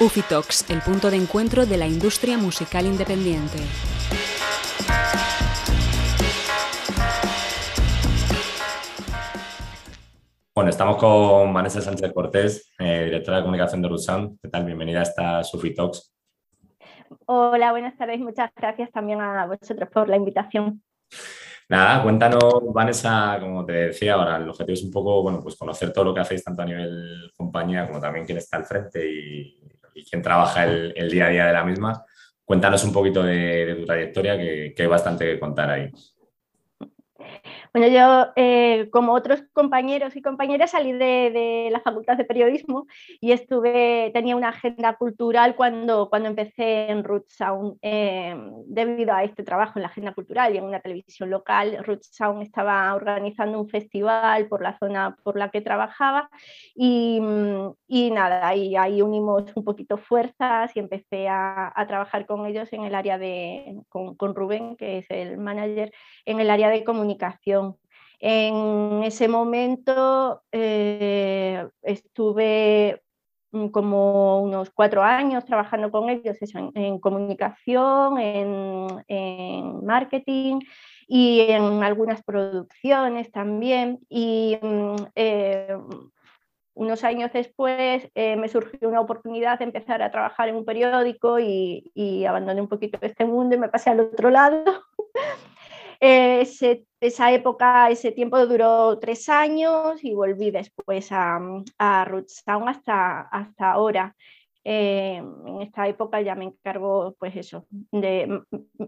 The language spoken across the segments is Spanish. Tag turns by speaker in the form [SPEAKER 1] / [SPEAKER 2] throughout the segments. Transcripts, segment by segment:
[SPEAKER 1] Ufitox, el punto de encuentro de la industria musical independiente.
[SPEAKER 2] Bueno, estamos con Vanessa Sánchez Cortés, eh, directora de comunicación de Rusan. ¿Qué tal? Bienvenida a esta Sufitox.
[SPEAKER 3] Hola, buenas tardes. Muchas gracias también a vosotros por la invitación.
[SPEAKER 2] Nada, cuéntanos, Vanessa, como te decía ahora, el objetivo es un poco, bueno, pues conocer todo lo que hacéis tanto a nivel compañía como también quién está al frente y, quién trabaja el, día a día de la misma. Cuéntanos un poquito de, tu trayectoria, que, que hay bastante que contar ahí.
[SPEAKER 3] Bueno, yo, eh, como otros compañeros y compañeras, salí de, la Facultad de Periodismo y tenía una agenda cultural cuando, cuando empecé en Root Sound. Eh, debido a este trabajo en la agenda cultural y en una televisión local, Root Sound estaba organizando un festival por la zona por la que trabajaba y, y nada, ahí, ahí unimos un poquito fuerzas y empecé a, trabajar con ellos en el área de, con Rubén, que es el manager, en el área de comunicación en ese momento eh, estuve mm, como unos cuatro años trabajando con ellos en, comunicación, en, marketing y en algunas producciones también. Y mm, eh, unos años después eh, me surgió una oportunidad de empezar a trabajar en un periódico y, y abandoné un poquito este mundo y me pasé al otro lado. esa época, ese tiempo duró tres años y volví después a, a Rootstown hasta, hasta ahora. Eh, en esta época ya me encargo, pues eso, de,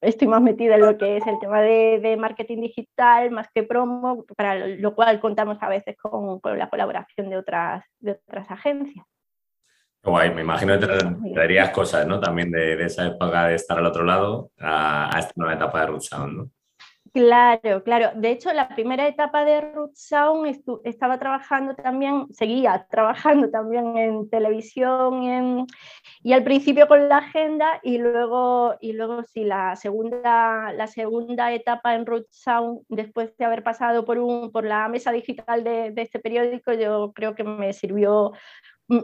[SPEAKER 3] estoy más metida en lo que es el tema de, marketing digital, más que promo, para lo cual contamos a veces con, la colaboración de otras, de otras agencias.
[SPEAKER 2] Guay, me imagino que te darías cosas, ¿no? También de, esa época de estar al otro lado a, esta nueva etapa de Rootstown, ¿no?
[SPEAKER 3] Claro, claro. De hecho, la primera etapa de Root Sound estaba trabajando también, seguía trabajando también en televisión y, al principio con la agenda y luego, y luego sí, la segunda, la segunda etapa en Root Sound, después de haber pasado por, un, por la mesa digital de, de este periódico, yo creo que me sirvió mm,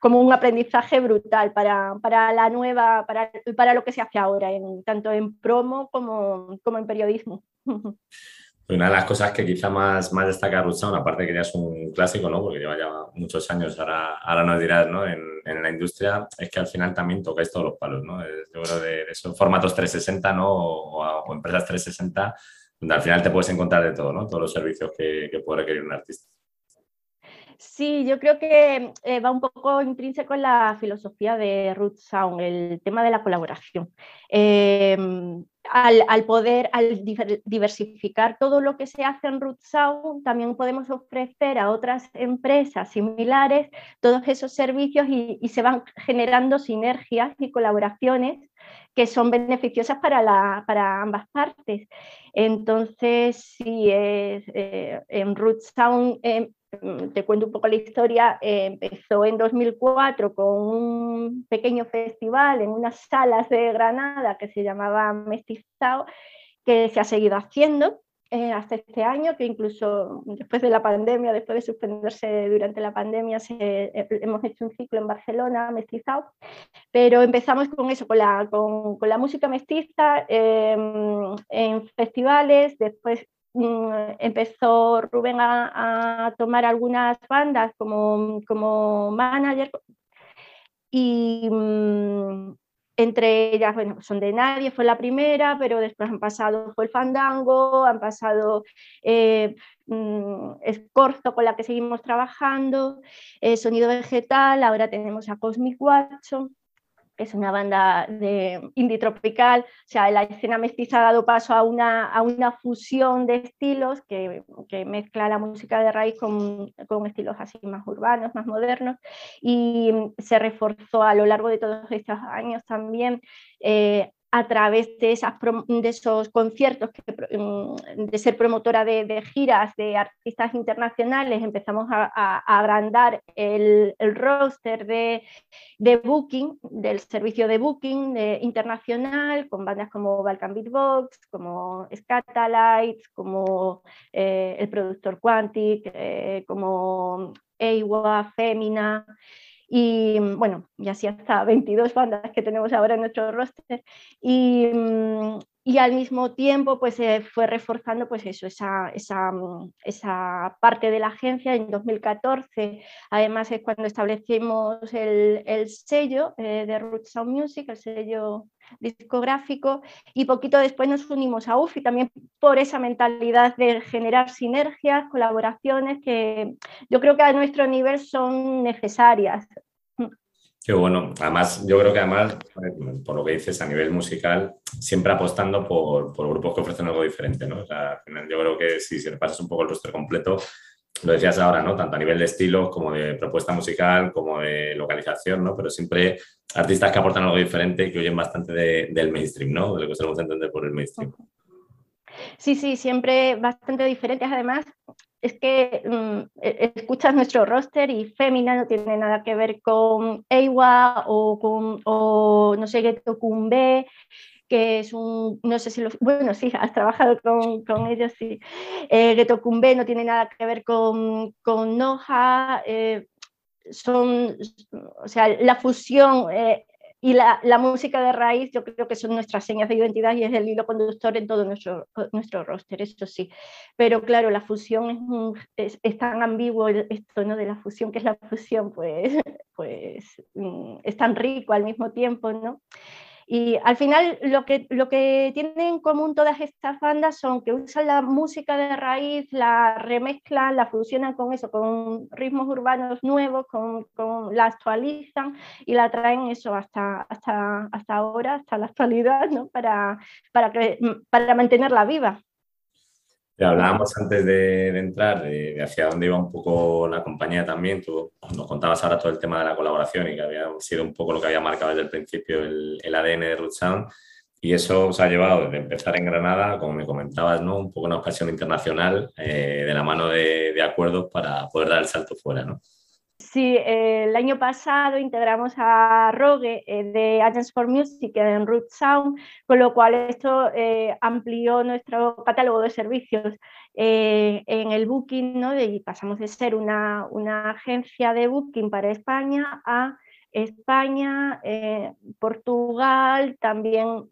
[SPEAKER 3] como un aprendizaje brutal para, para la nueva, para, para, lo que se hace ahora, en, tanto en promo como, como en periodismo.
[SPEAKER 2] Una de las cosas que quizá más, más destaca Rutztown, aparte de que ya es un clásico, ¿no? porque lleva ya muchos años, ahora, ahora nos dirás, ¿no? en, en, la industria, es que al final también tocáis todos los palos. ¿no? Yo creo de, esos formatos 360 ¿no? O, empresas 360, donde al final te puedes encontrar de todo, ¿no? todos los servicios que, que puede requerir un artista.
[SPEAKER 3] Sí, yo creo que eh, va un poco intrínseco en la filosofía de Root Sound, el tema de la colaboración. Em, al, poder, al diversificar todo lo que se hace en Root Sound, también podemos ofrecer a otras empresas similares todos esos servicios y, se van generando sinergias y colaboraciones que son beneficiosas para, para ambas partes. Entonces, sí, eh, en Root Sound em, Mm, te cuento un poco la historia, eh, empezó en 2004 con un pequeño festival en unas salas de Granada que se llamaba Mestizao, que se ha seguido haciendo eh, hasta este año, que incluso después de la pandemia, después de suspenderse durante la pandemia, eh, hemos hecho un ciclo en Barcelona, mestizado, pero empezamos con eso, con la, con, con la música mestiza, em, en festivales, después Mm, empezó Rubén a, tomar algunas bandas como, como manager y mm, entre ellas, bueno, son de nadie, fue la primera, pero después han pasado, fue el Fandango, han pasado eh, mm, Escorzo con la que seguimos trabajando, eh, Sonido Vegetal, ahora tenemos a Cosmic Watson es una banda de indie tropical, o sea, la escena mestiza ha dado paso a una, a una fusión de estilos que, que mezcla la música de raíz con, con, estilos así más urbanos, más modernos, y se reforzó a lo largo de todos estos años también eh, a través de, esas, de esos conciertos, mm, de ser promotora de, giras de artistas internacionales, empezamos a, agrandar el, roster de, booking, del servicio de booking internacional, con bandas como Balkan Beatbox, como Scatalites, como eh, el productor Quantic, eh, como Eiwa, Femina. Y bueno, y así hasta 22 bandas que tenemos ahora en nuestro roster. Y, mm, y al mismo tiempo pues fue reforzando pues eso, esa, esa, mm, esa, parte de la agencia en 2014 además es cuando establecimos el, el sello eh, de Root Sound Music, el sello discográfico y poquito después nos unimos a UFI también por esa mentalidad de generar sinergias, colaboraciones que yo creo que a nuestro nivel son necesarias
[SPEAKER 2] Qué bueno. Además, yo creo que además, por lo que dices a nivel musical, siempre apostando por, por grupos que ofrecen algo diferente, ¿no? O yo creo que si, si repasas un poco el roster completo, lo decías ahora, ¿no? Tanto a nivel de estilo como de propuesta musical, como de localización, ¿no? Pero siempre artistas que aportan algo diferente y que oyen bastante del mainstream, ¿no? De lo que solemos entender por el mainstream.
[SPEAKER 3] Sí, sí, siempre bastante diferentes. Además, es que mm, e, escuchas nuestro roster y Femina no tiene nada que ver con Eiwa o con, o no sé, Geto Kumbe, que es un, no sé si lo, bueno, sí, has trabajado con, con ellos, sí. Eh, Geto Kumbe no tiene nada que ver con, con Noja, eh, son, o sea, la fusión eh, y la, la, música de raíz yo creo que son nuestras señas de identidad y es el hilo conductor en todo nuestro, nuestro roster, eso sí. Pero claro, la fusión es, es, tan ambiguo esto ¿no? de la fusión, que es la fusión, pues, pues mm, es tan rico al mismo tiempo, ¿no? Y al final lo que, lo que tienen en común todas estas bandas son que usan la música de raíz, la remezclan, la fusionan con eso, con ritmos urbanos nuevos, con, con la actualizan y la traen eso hasta, hasta, hasta ahora, hasta la actualidad, ¿no? para, para, para mantenerla viva
[SPEAKER 2] hablábamos antes de, entrar de, hacia dónde iba un poco la compañía también. Tú nos contabas ahora todo el tema de la colaboración y que había sido un poco lo que había marcado desde el principio el, ADN de Root. Y eso os ha llevado desde empezar en Granada, como me comentabas, ¿no? un poco una ocasión internacional eh, de la mano de, de, acuerdos para poder dar el salto fuera. ¿no?
[SPEAKER 3] Sí, eh, el año pasado integramos a Rogue eh, de Agents for Music en Root Sound, con lo cual esto eh, amplió nuestro catálogo de servicios en el booking, ¿no? y pasamos de ser una, una agencia de booking para España a España, Portugal, también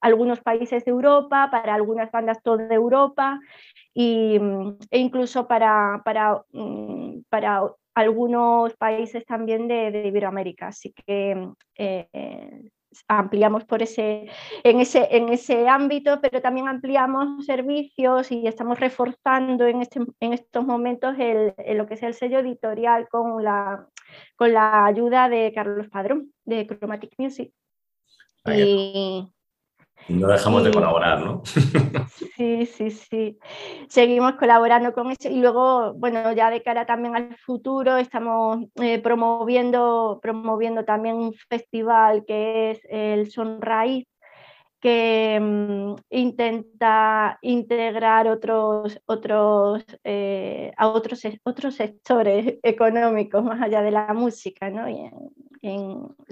[SPEAKER 3] algunos países de Europa, para algunas bandas toda Europa y, e incluso para, para, mm, para algunos países también de, Iberoamérica. Así que eh, ampliamos por ese, en, ese, en ese ámbito, pero también ampliamos servicios y estamos reforzando en, este, en estos momentos el, lo que es el sello editorial con la, con la ayuda de Carlos Padrón, de Chromatic Music.
[SPEAKER 2] Y, no dejamos de colaborar, ¿no?
[SPEAKER 3] Sí, sí, sí. Seguimos colaborando con eso y luego, bueno, ya de cara también al futuro, estamos eh, promoviendo, promoviendo también un festival que es el Sonraíz, que mm, intenta integrar otros, otros, eh, a otros, otros sectores económicos más allá de la música, ¿no? Y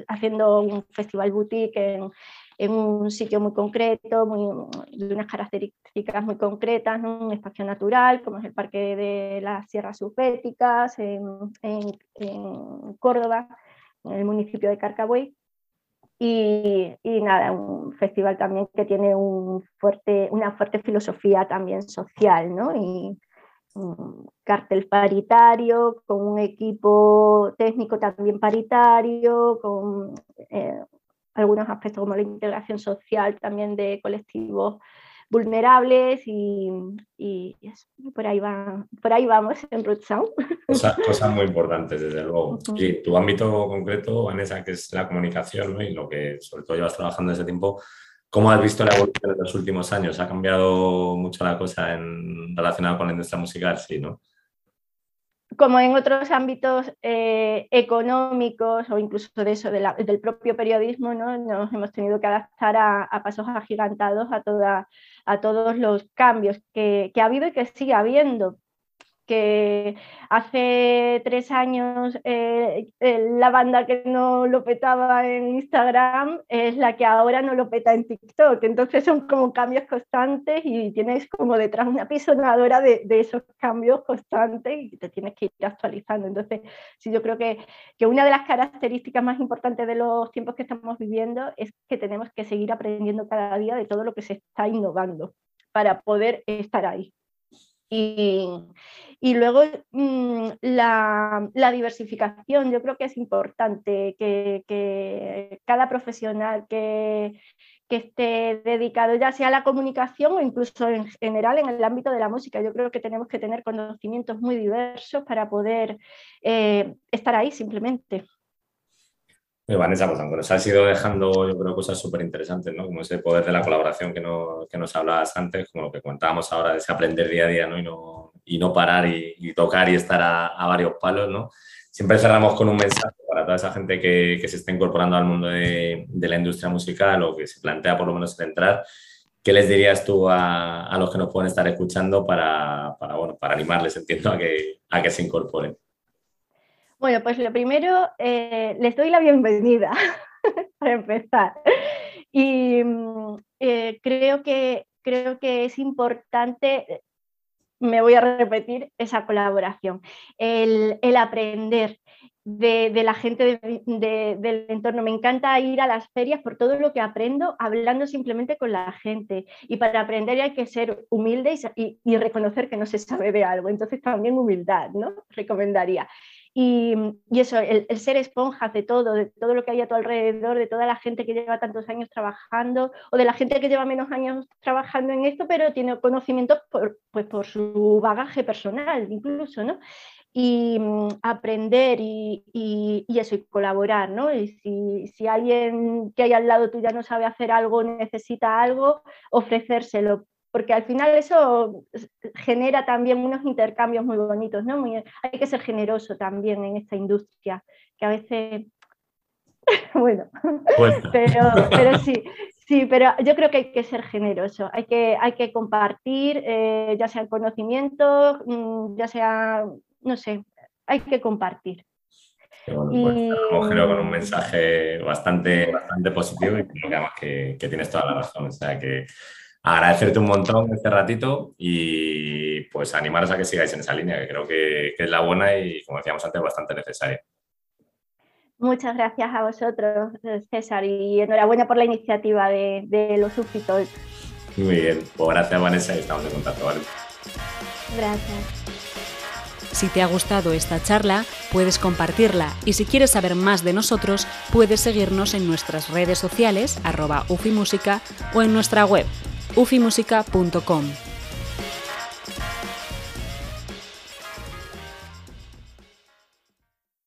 [SPEAKER 3] haciendo un festival boutique en, en un sitio muy concreto, muy, de unas características muy concretas, un espacio natural, como es el Parque de las Sierras Subéticas, en, en, Córdoba, en el municipio de Carcabuey. Y, y, nada, un festival también que tiene un fuerte, una fuerte filosofía también social, ¿no? Y, un cartel paritario, con un equipo técnico también paritario, con eh, algunos aspectos como la integración social también de colectivos vulnerables y, por, ahí va, por ahí vamos en Root Sound.
[SPEAKER 2] Cosas, muy importantes, desde luego. Y tu ámbito concreto, Vanessa, que es la comunicación y lo que sobre todo llevas trabajando ese tiempo, ¿cómo has visto la evolución de los últimos años? ¿Ha cambiado mucho la cosa en, relacionada con la industria musical? Sí, ¿no?
[SPEAKER 3] Como en otros ámbitos eh, económicos o incluso de eso, del propio periodismo, ¿no? nos hemos tenido que adaptar a, pasos agigantados a, toda, a todos los cambios que, ha habido y que sigue habiendo. Que hace tres años eh, la banda que no lo petaba en Instagram es la que ahora no lo peta en TikTok. Entonces son como cambios constantes y tienes como detrás una pisonadora de, de esos cambios constantes y te tienes que ir actualizando. Entonces, sí, yo creo que, que una de las características más importantes de los tiempos que estamos viviendo es que tenemos que seguir aprendiendo cada día de todo lo que se está innovando para poder estar ahí. Y, luego mm, la, diversificación, yo creo que es importante que, cada profesional que, esté dedicado ya sea a la comunicación o incluso en general en el ámbito de la música. Yo creo que tenemos que tener conocimientos muy diversos para poder eh, estar ahí simplemente.
[SPEAKER 2] Vanessa, pues aunque nos has ido dejando, yo creo, cosas súper interesantes, ¿no? Como ese poder de la colaboración que, no, que nos hablabas antes, como lo que comentábamos ahora, de ese aprender día a día, ¿no? Y no, y no parar y, tocar y estar a, varios palos, ¿no? Siempre cerramos con un mensaje para toda esa gente que, que se está incorporando al mundo de, de, la industria musical o que se plantea por lo menos entrar. ¿Qué les dirías tú a, a los que nos pueden estar escuchando para, para, bueno, para animarles, entiendo, a que, a que se incorporen?
[SPEAKER 3] Bueno, pues lo primero, eh, les doy la bienvenida para empezar. Y mm, eh, creo, que, creo que es importante, me voy a repetir, esa colaboración, el, aprender. De, la gente del entorno. Me encanta ir a las ferias por todo lo que aprendo hablando simplemente con la gente. Y para aprender hay que ser humilde y, y reconocer que no se sabe de algo. Entonces también humildad, ¿no? Recomendaría. Y, eso, el, ser esponjas de todo, de todo lo que hay a tu alrededor, de toda la gente que lleva tantos años trabajando o de la gente que lleva menos años trabajando en esto, pero tiene conocimientos por, pues por su bagaje personal incluso, ¿no? Y mm, aprender y, y, eso, y colaborar, ¿no? Y si, si alguien que hay al lado tuyo no sabe hacer algo, necesita algo, ofrecérselo porque al final eso genera también unos intercambios muy bonitos, ¿no? hay que ser generoso también en esta industria, que a veces, bueno, pero, sí, sí, pero yo creo que hay que ser generoso, hay que, hay que compartir, eh, ya sea conocimiento, mm, ya sea, no sé, hay que compartir.
[SPEAKER 2] Bueno, pues, con un mensaje bastante, bastante positivo y creo que además que, que tienes toda la razón. O sea que agradecerte un montón este ratito y pues animaros a que sigáis en esa línea, que creo que, es la buena y, como decíamos antes, bastante necesaria.
[SPEAKER 3] Muchas gracias a vosotros, César, y enhorabuena por la iniciativa de, los súbditos.
[SPEAKER 2] Muy bien, pues gracias Vanessa y estamos en contacto, ¿vale?
[SPEAKER 3] Gracias.
[SPEAKER 1] Si te ha gustado esta charla, puedes compartirla y si quieres saber más de nosotros, puedes seguirnos en nuestras redes sociales, arroba ufimúsica o en nuestra web ufimusica.com.